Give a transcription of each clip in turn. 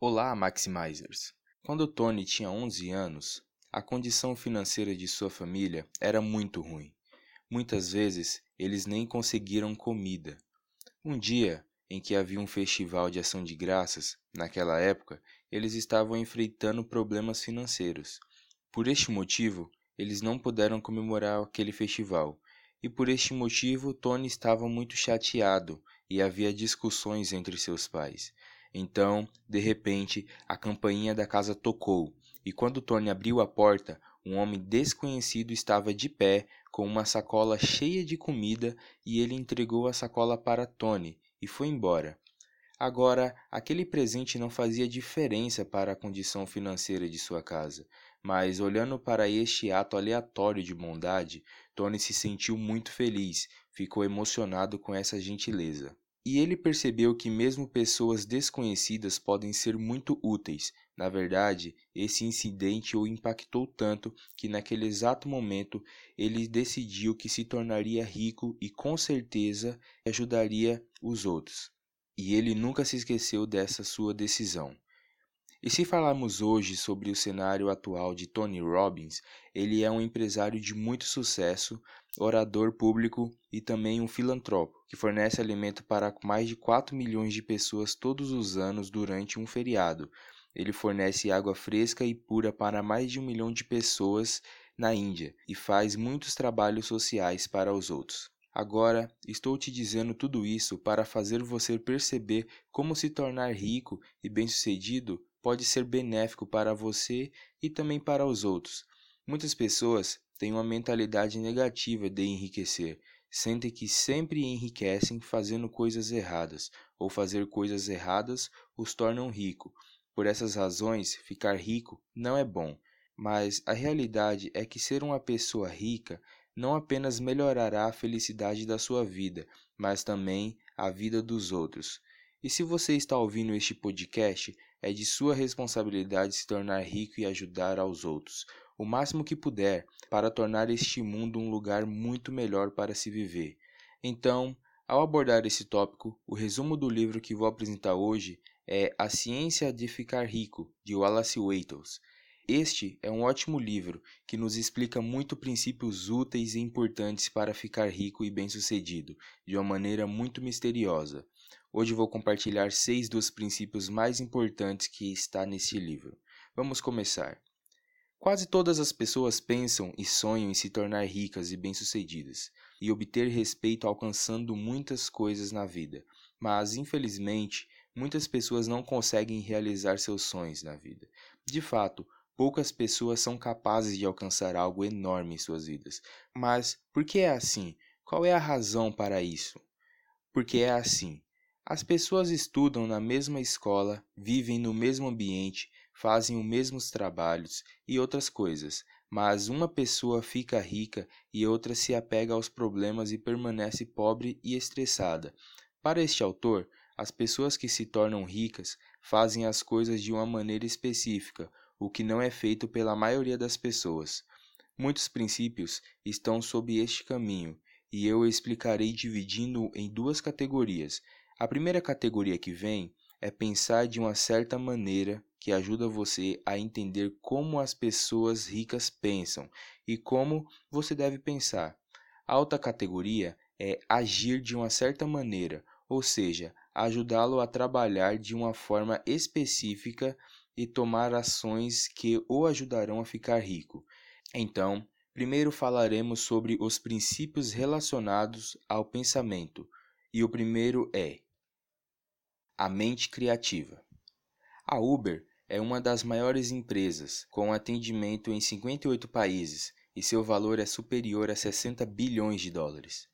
Olá, Maximizers! Quando Tony tinha 11 anos, a condição financeira de sua família era muito ruim. Muitas vezes eles nem conseguiram comida. Um dia em que havia um festival de ação de graças, naquela época, eles estavam enfrentando problemas financeiros. Por este motivo, eles não puderam comemorar aquele festival. E por este motivo, Tony estava muito chateado e havia discussões entre seus pais. Então, de repente, a campainha da casa tocou, e quando Tony abriu a porta, um homem desconhecido estava de pé com uma sacola cheia de comida e ele entregou a sacola para Tony e foi embora. Agora, aquele presente não fazia diferença para a condição financeira de sua casa, mas olhando para este ato aleatório de bondade, Tony se sentiu muito feliz, ficou emocionado com essa gentileza. E ele percebeu que mesmo pessoas desconhecidas podem ser muito úteis. Na verdade, esse incidente o impactou tanto que naquele exato momento ele decidiu que se tornaria rico e com certeza ajudaria os outros. E ele nunca se esqueceu dessa sua decisão. E se falarmos hoje sobre o cenário atual de Tony Robbins, ele é um empresário de muito sucesso, orador público e também um filantropo, que fornece alimento para mais de 4 milhões de pessoas todos os anos durante um feriado. Ele fornece água fresca e pura para mais de um milhão de pessoas na Índia e faz muitos trabalhos sociais para os outros. Agora, estou te dizendo tudo isso para fazer você perceber como se tornar rico e bem-sucedido pode ser benéfico para você e também para os outros. Muitas pessoas têm uma mentalidade negativa de enriquecer, sentem que sempre enriquecem fazendo coisas erradas, ou fazer coisas erradas os tornam rico. Por essas razões, ficar rico não é bom, mas a realidade é que ser uma pessoa rica não apenas melhorará a felicidade da sua vida, mas também a vida dos outros. E se você está ouvindo este podcast, é de sua responsabilidade se tornar rico e ajudar aos outros, o máximo que puder, para tornar este mundo um lugar muito melhor para se viver. Então, ao abordar esse tópico, o resumo do livro que vou apresentar hoje é A Ciência de Ficar Rico, de Wallace Wattles. Este é um ótimo livro que nos explica muito princípios úteis e importantes para ficar rico e bem-sucedido, de uma maneira muito misteriosa. Hoje vou compartilhar seis dos princípios mais importantes que está neste livro. Vamos começar. Quase todas as pessoas pensam e sonham em se tornar ricas e bem-sucedidas e obter respeito alcançando muitas coisas na vida, mas infelizmente muitas pessoas não conseguem realizar seus sonhos na vida. De fato, poucas pessoas são capazes de alcançar algo enorme em suas vidas. Mas por que é assim? Qual é a razão para isso? Porque é assim. As pessoas estudam na mesma escola, vivem no mesmo ambiente, fazem os mesmos trabalhos e outras coisas, mas uma pessoa fica rica e outra se apega aos problemas e permanece pobre e estressada. Para este autor, as pessoas que se tornam ricas fazem as coisas de uma maneira específica, o que não é feito pela maioria das pessoas. Muitos princípios estão sob este caminho, e eu explicarei dividindo em duas categorias a primeira categoria que vem é pensar de uma certa maneira que ajuda você a entender como as pessoas ricas pensam e como você deve pensar. A outra categoria é agir de uma certa maneira, ou seja, ajudá-lo a trabalhar de uma forma específica e tomar ações que o ajudarão a ficar rico. Então, primeiro falaremos sobre os princípios relacionados ao pensamento, e o primeiro é a mente criativa. A Uber é uma das maiores empresas, com atendimento em 58 países, e seu valor é superior a 60 bilhões de dólares.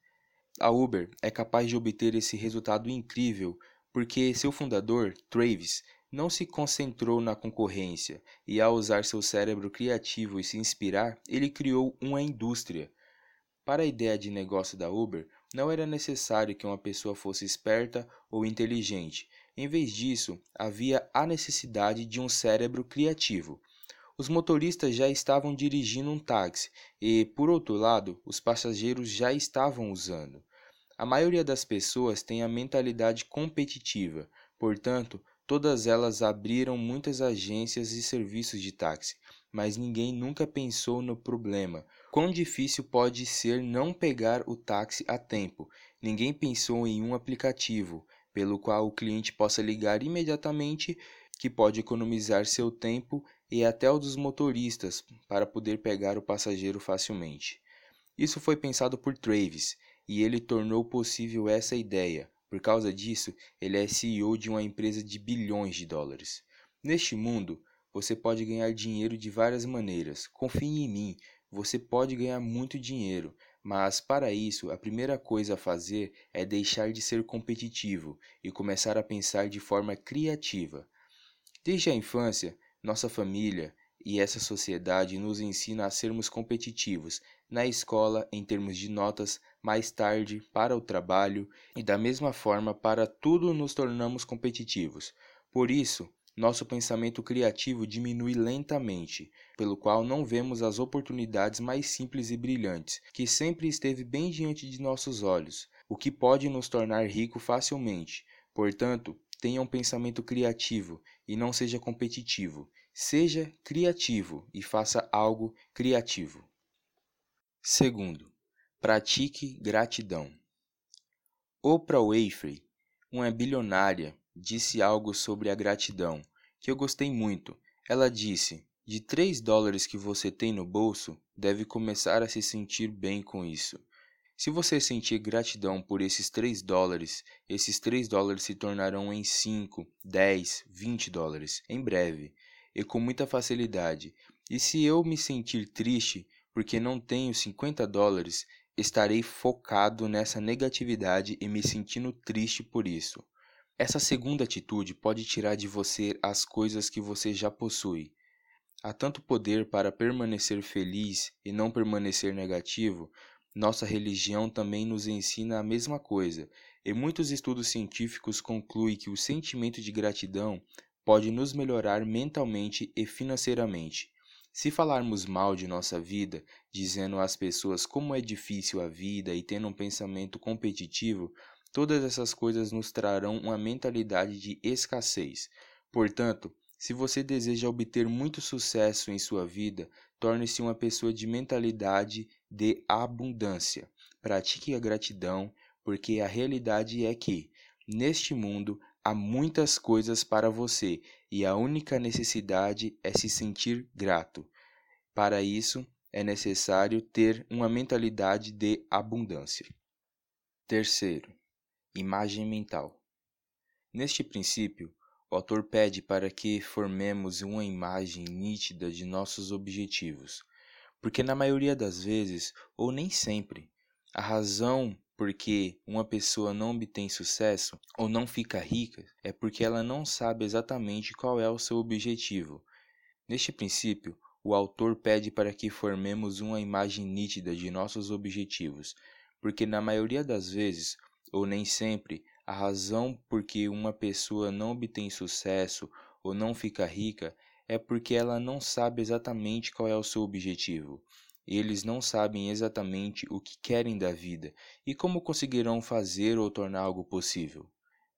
A Uber é capaz de obter esse resultado incrível porque seu fundador, Travis, não se concentrou na concorrência e, ao usar seu cérebro criativo e se inspirar, ele criou uma indústria. Para a ideia de negócio da Uber, não era necessário que uma pessoa fosse esperta ou inteligente. Em vez disso, havia a necessidade de um cérebro criativo. Os motoristas já estavam dirigindo um táxi e, por outro lado, os passageiros já estavam usando. A maioria das pessoas tem a mentalidade competitiva, portanto, Todas elas abriram muitas agências e serviços de táxi, mas ninguém nunca pensou no problema. Quão difícil pode ser não pegar o táxi a tempo? Ninguém pensou em um aplicativo pelo qual o cliente possa ligar imediatamente, que pode economizar seu tempo e até o dos motoristas para poder pegar o passageiro facilmente. Isso foi pensado por Travis e ele tornou possível essa ideia. Por causa disso, ele é CEO de uma empresa de bilhões de dólares. Neste mundo, você pode ganhar dinheiro de várias maneiras. Confie em mim, você pode ganhar muito dinheiro, mas para isso, a primeira coisa a fazer é deixar de ser competitivo e começar a pensar de forma criativa. Desde a infância, nossa família e essa sociedade nos ensina a sermos competitivos na escola em termos de notas, mais tarde para o trabalho e da mesma forma para tudo nos tornamos competitivos. Por isso, nosso pensamento criativo diminui lentamente, pelo qual não vemos as oportunidades mais simples e brilhantes, que sempre esteve bem diante de nossos olhos, o que pode nos tornar rico facilmente. Portanto, tenha um pensamento criativo e não seja competitivo. Seja criativo e faça algo criativo. Segundo, pratique gratidão. Oprah Winfrey, uma bilionária, disse algo sobre a gratidão que eu gostei muito. Ela disse: De 3 dólares que você tem no bolso, deve começar a se sentir bem com isso. Se você sentir gratidão por esses 3 dólares, esses 3 dólares se tornarão em 5, 10, 20 dólares em breve e com muita facilidade. E se eu me sentir triste porque não tenho 50 dólares, estarei focado nessa negatividade e me sentindo triste por isso. Essa segunda atitude pode tirar de você as coisas que você já possui. Há tanto poder para permanecer feliz e não permanecer negativo. Nossa religião também nos ensina a mesma coisa, e muitos estudos científicos concluem que o sentimento de gratidão pode nos melhorar mentalmente e financeiramente. Se falarmos mal de nossa vida, dizendo às pessoas como é difícil a vida e tendo um pensamento competitivo, Todas essas coisas nos trarão uma mentalidade de escassez. Portanto, se você deseja obter muito sucesso em sua vida, torne-se uma pessoa de mentalidade de abundância. Pratique a gratidão, porque a realidade é que, neste mundo, há muitas coisas para você e a única necessidade é se sentir grato. Para isso, é necessário ter uma mentalidade de abundância. Terceiro, Imagem mental. Neste princípio, o autor pede para que formemos uma imagem nítida de nossos objetivos, porque na maioria das vezes, ou nem sempre, a razão por que uma pessoa não obtém sucesso ou não fica rica é porque ela não sabe exatamente qual é o seu objetivo. Neste princípio, o autor pede para que formemos uma imagem nítida de nossos objetivos, porque na maioria das vezes ou nem sempre, a razão por que uma pessoa não obtém sucesso ou não fica rica é porque ela não sabe exatamente qual é o seu objetivo. Eles não sabem exatamente o que querem da vida e como conseguirão fazer ou tornar algo possível.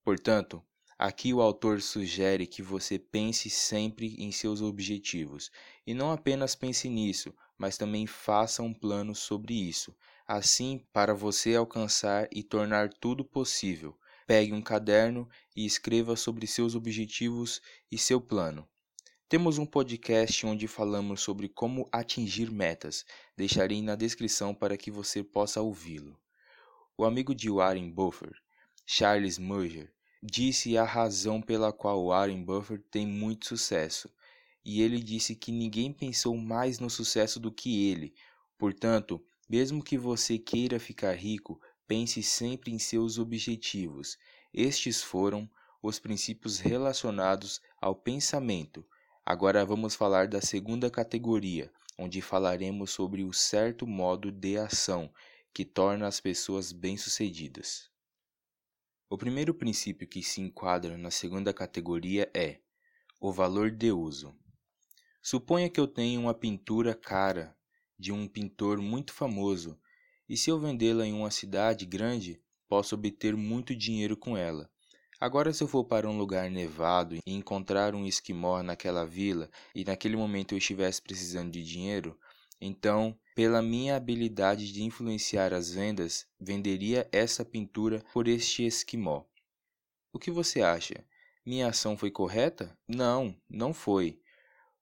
Portanto, aqui o autor sugere que você pense sempre em seus objetivos e não apenas pense nisso, mas também faça um plano sobre isso, assim para você alcançar e tornar tudo possível. Pegue um caderno e escreva sobre seus objetivos e seu plano. Temos um podcast onde falamos sobre como atingir metas. Deixarei na descrição para que você possa ouvi-lo. O amigo de Warren Buffett, Charles Munger, disse a razão pela qual Warren Buffett tem muito sucesso. E ele disse que ninguém pensou mais no sucesso do que ele. Portanto, mesmo que você queira ficar rico, pense sempre em seus objetivos. Estes foram os princípios relacionados ao pensamento. Agora vamos falar da segunda categoria, onde falaremos sobre o certo modo de ação que torna as pessoas bem-sucedidas. O primeiro princípio que se enquadra na segunda categoria é o valor de uso. Suponha que eu tenho uma pintura cara de um pintor muito famoso, e se eu vendê-la em uma cidade grande, posso obter muito dinheiro com ela. Agora, se eu for para um lugar nevado e encontrar um esquimó naquela vila e naquele momento eu estivesse precisando de dinheiro, então, pela minha habilidade de influenciar as vendas, venderia essa pintura por este esquimó. O que você acha? Minha ação foi correta? Não, não foi.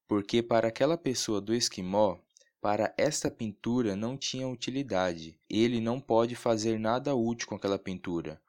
Porque para aquela pessoa do esquimó, para esta pintura não tinha utilidade. Ele não pode fazer nada útil com aquela pintura.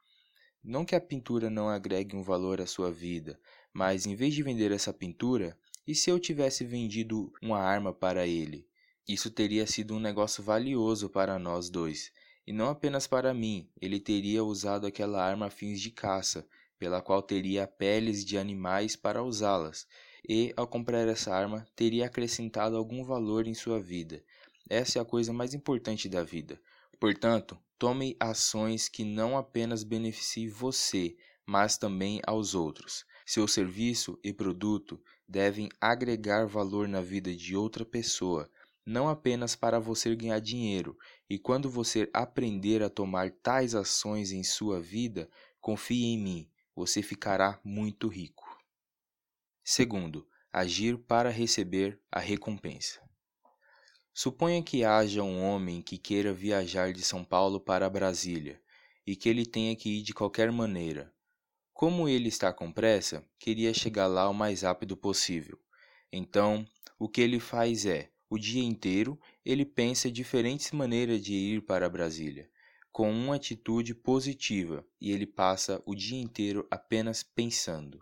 Não que a pintura não agregue um valor à sua vida, mas em vez de vender essa pintura, e se eu tivesse vendido uma arma para ele? Isso teria sido um negócio valioso para nós dois, e não apenas para mim, ele teria usado aquela arma a fins de caça, pela qual teria peles de animais para usá-las, e, ao comprar essa arma, teria acrescentado algum valor em sua vida. Essa é a coisa mais importante da vida. Portanto, Tome ações que não apenas beneficiem você, mas também aos outros. Seu serviço e produto devem agregar valor na vida de outra pessoa, não apenas para você ganhar dinheiro. E quando você aprender a tomar tais ações em sua vida, confie em mim, você ficará muito rico. Segundo, agir para receber a recompensa. Suponha que haja um homem que queira viajar de São Paulo para Brasília e que ele tenha que ir de qualquer maneira. Como ele está com pressa, queria chegar lá o mais rápido possível. Então, o que ele faz é, o dia inteiro, ele pensa diferentes maneiras de ir para Brasília, com uma atitude positiva, e ele passa o dia inteiro apenas pensando.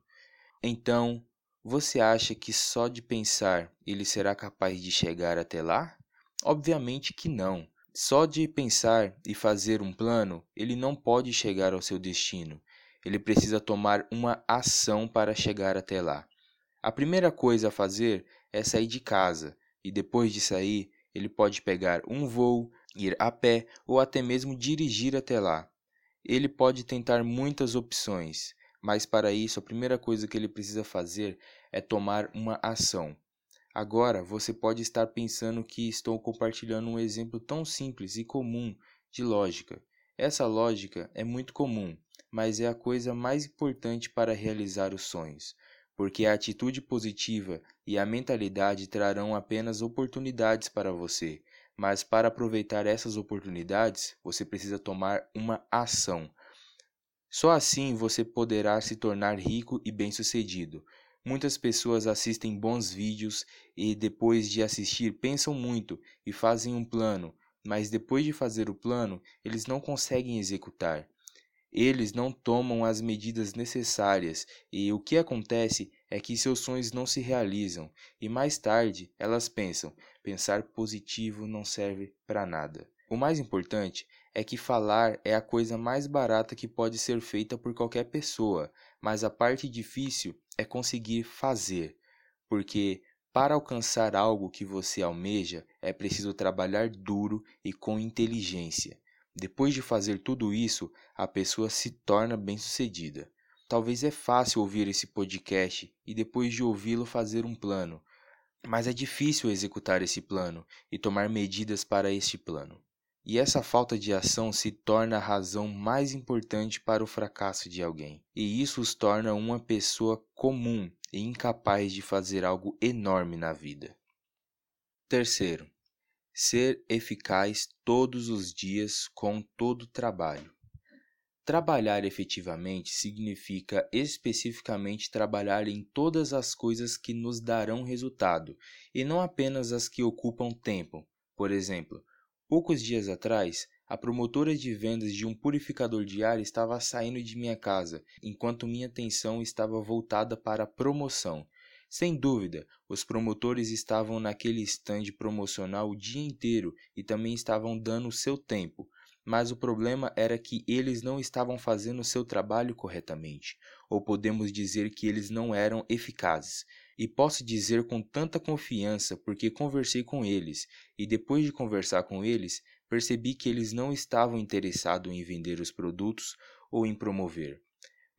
Então, você acha que só de pensar ele será capaz de chegar até lá? Obviamente que não. Só de pensar e fazer um plano, ele não pode chegar ao seu destino. Ele precisa tomar uma ação para chegar até lá. A primeira coisa a fazer é sair de casa, e depois de sair, ele pode pegar um voo, ir a pé ou até mesmo dirigir até lá. Ele pode tentar muitas opções, mas para isso a primeira coisa que ele precisa fazer é tomar uma ação. Agora você pode estar pensando que estou compartilhando um exemplo tão simples e comum de lógica. Essa lógica é muito comum, mas é a coisa mais importante para realizar os sonhos, porque a atitude positiva e a mentalidade trarão apenas oportunidades para você, mas para aproveitar essas oportunidades, você precisa tomar uma ação. Só assim você poderá se tornar rico e bem-sucedido. Muitas pessoas assistem bons vídeos e depois de assistir pensam muito e fazem um plano, mas depois de fazer o plano, eles não conseguem executar. Eles não tomam as medidas necessárias e o que acontece é que seus sonhos não se realizam e mais tarde elas pensam: pensar positivo não serve para nada. O mais importante é que falar é a coisa mais barata que pode ser feita por qualquer pessoa, mas a parte difícil é conseguir fazer, porque para alcançar algo que você almeja é preciso trabalhar duro e com inteligência. Depois de fazer tudo isso, a pessoa se torna bem-sucedida. Talvez é fácil ouvir esse podcast e depois de ouvi-lo fazer um plano, mas é difícil executar esse plano e tomar medidas para este plano. E essa falta de ação se torna a razão mais importante para o fracasso de alguém. E isso os torna uma pessoa comum e incapaz de fazer algo enorme na vida. Terceiro, ser eficaz todos os dias com todo o trabalho. Trabalhar efetivamente significa especificamente trabalhar em todas as coisas que nos darão resultado, e não apenas as que ocupam tempo. Por exemplo, Poucos dias atrás, a promotora de vendas de um purificador de ar estava saindo de minha casa, enquanto minha atenção estava voltada para a promoção. Sem dúvida, os promotores estavam naquele stand promocional o dia inteiro e também estavam dando o seu tempo, mas o problema era que eles não estavam fazendo o seu trabalho corretamente, ou podemos dizer que eles não eram eficazes. E posso dizer com tanta confiança porque conversei com eles, e depois de conversar com eles, percebi que eles não estavam interessados em vender os produtos ou em promover.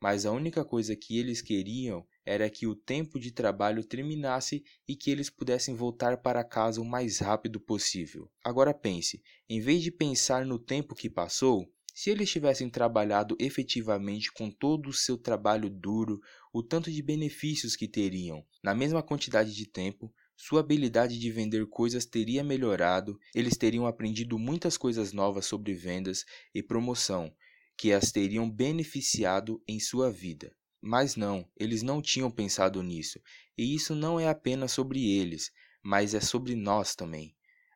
Mas a única coisa que eles queriam era que o tempo de trabalho terminasse e que eles pudessem voltar para casa o mais rápido possível. Agora pense: em vez de pensar no tempo que passou, Se eles tivessem trabalhado efetivamente com todo o seu trabalho duro, o tanto de benefícios que teriam, na mesma quantidade de tempo, sua habilidade de vender coisas teria melhorado, eles teriam aprendido muitas coisas novas sobre vendas e promoção, que as teriam beneficiado em sua vida. Mas não, eles não tinham pensado nisso, e isso não é apenas sobre eles, mas é sobre nós também.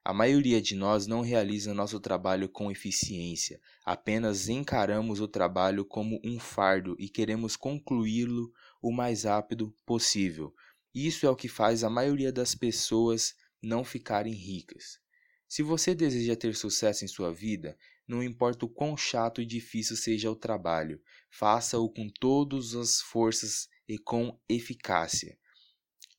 A maioria de nós não realiza nosso trabalho com eficiência, apenas encaramos o trabalho como um fardo e queremos concluí-lo o mais rápido possível. Isso é o que faz a maioria das pessoas não ficarem ricas. Se você deseja ter sucesso em sua vida, não importa o quão chato e difícil seja o trabalho, faça-o com todas as forças e com eficácia.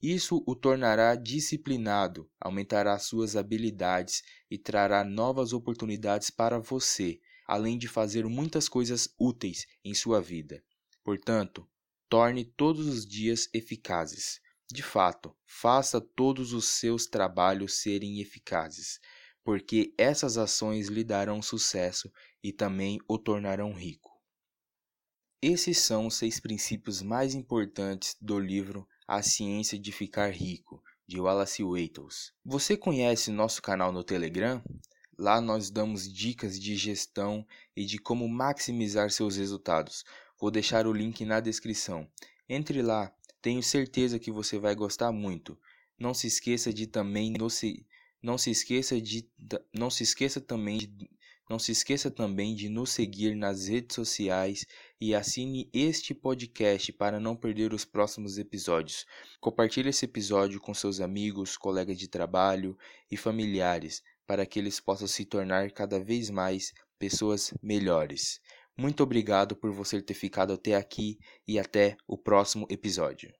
Isso o tornará disciplinado, aumentará suas habilidades e trará novas oportunidades para você, além de fazer muitas coisas úteis em sua vida. Portanto, torne todos os dias eficazes. De fato, faça todos os seus trabalhos serem eficazes, porque essas ações lhe darão sucesso e também o tornarão rico. Esses são os seis princípios mais importantes do livro A Ciência de Ficar Rico, de Wallace Wattles. Você conhece nosso canal no Telegram? Lá nós damos dicas de gestão e de como maximizar seus resultados. Vou deixar o link na descrição. Entre lá tenho certeza que você vai gostar muito. Não se esqueça de também no se, não se esqueça de não se esqueça também de, não se esqueça também de nos seguir nas redes sociais e assine este podcast para não perder os próximos episódios. Compartilhe esse episódio com seus amigos, colegas de trabalho e familiares para que eles possam se tornar cada vez mais pessoas melhores. Muito obrigado por você ter ficado até aqui e até o próximo episódio.